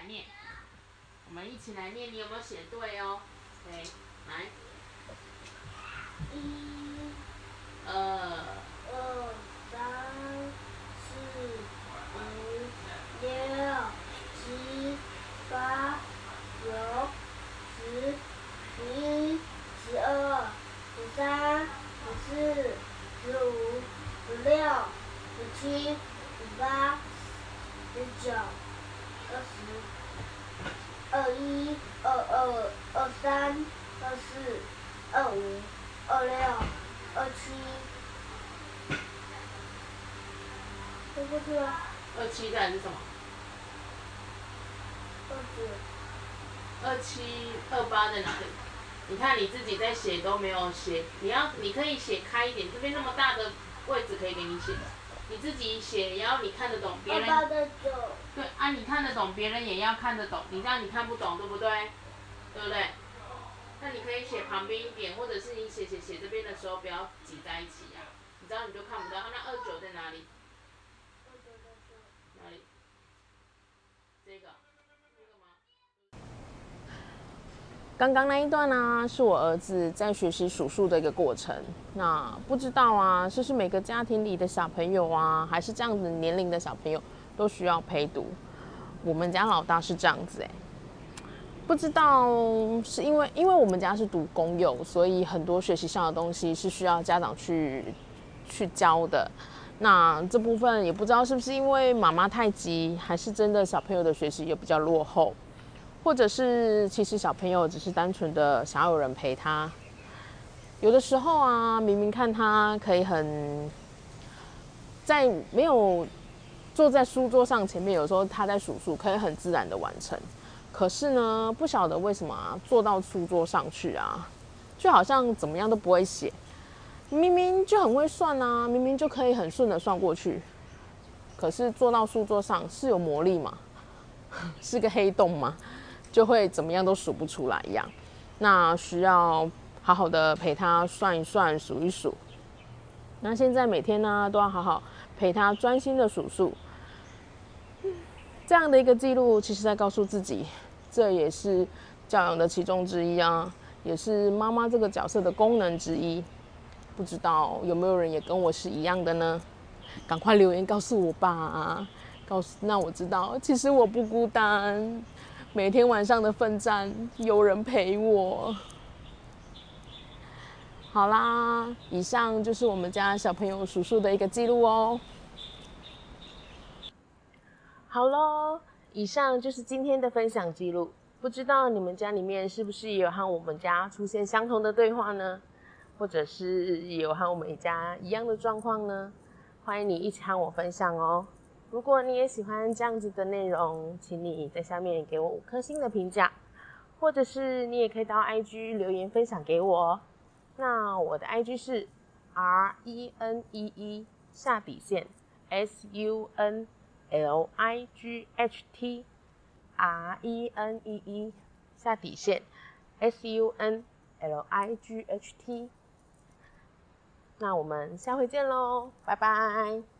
来念。我们一起来念，你有没有写对哦？对，来，一、二、二、三、四、五、六、七、八、九、十、十一、十二、十三、十四、十五、十六、十七、十八、十九、二十、一、二二、二三、二四、二五、二六、二七。说不出来，二七再来是什么？二九、二七、二八在哪里？你看你自己在写都没有写，你要你可以写开一点，这边那么大的位置可以给你写的，你自己写也要你看得懂，别二人对啊，你看得懂，别人也要看得懂，你这样你看不懂，对不对？对不对？那你可以写旁边一点，或者是你写写写这边的时候不要挤在一起呀、你知道你就看不到。啊那二九在哪里？二九的九，哪里？这个，这个吗？刚刚那一段呢、是我儿子在学习数数的一个过程。那不知道啊，是不是每个家庭里的小朋友啊，还是这样子年龄的小朋友都需要陪读？我们家老大是这样子哎、不知道是因为因为我们家是读公幼，所以很多学习上的东西是需要家长去去教的。那这部分也不知道是不是因为妈妈太急，还是真的小朋友的学习也比较落后。或者是其实小朋友只是单纯的想要有人陪他。有的时候啊，明明看他可以很在没有坐在书桌上前面，有时候他在数数可以很自然的完成。可是呢，不晓得为什么啊，坐到书桌上去啊，就好像怎么样都不会写。明明就很会算啊，明明就可以很顺的算过去，可是坐到书桌上是有魔力吗？是个黑洞吗？就会怎么样都数不出来一样。那需要好好的陪他算一算、数一数。那现在每天呢，都要好好陪他专心的数数。这样的一个记录，其实在告诉自己，这也是教养的其中之一啊，也是妈妈这个角色的功能之一。不知道有没有人也跟我是一样的呢？赶快留言告诉我吧，告诉那我知道，其实我不孤单，每天晚上的奋战有人陪我。好啦，以上就是我们家小朋友数数的一个记录哦。好喽，以上就是今天的分享记录。不知道你们家里面是不是也有和我们家出现相同的对话呢？或者是也有和我们家一样的状况呢？欢迎你一起和我分享哦。如果你也喜欢这样子的内容，请你在下面给我五颗星的评价，或者是你也可以到 IG 留言分享给我。那我的 IG 是 R E N E E 下底线 S U N L I G H T R E N E E 下底线 S U N L I G H T。那我们下回见喽，拜拜。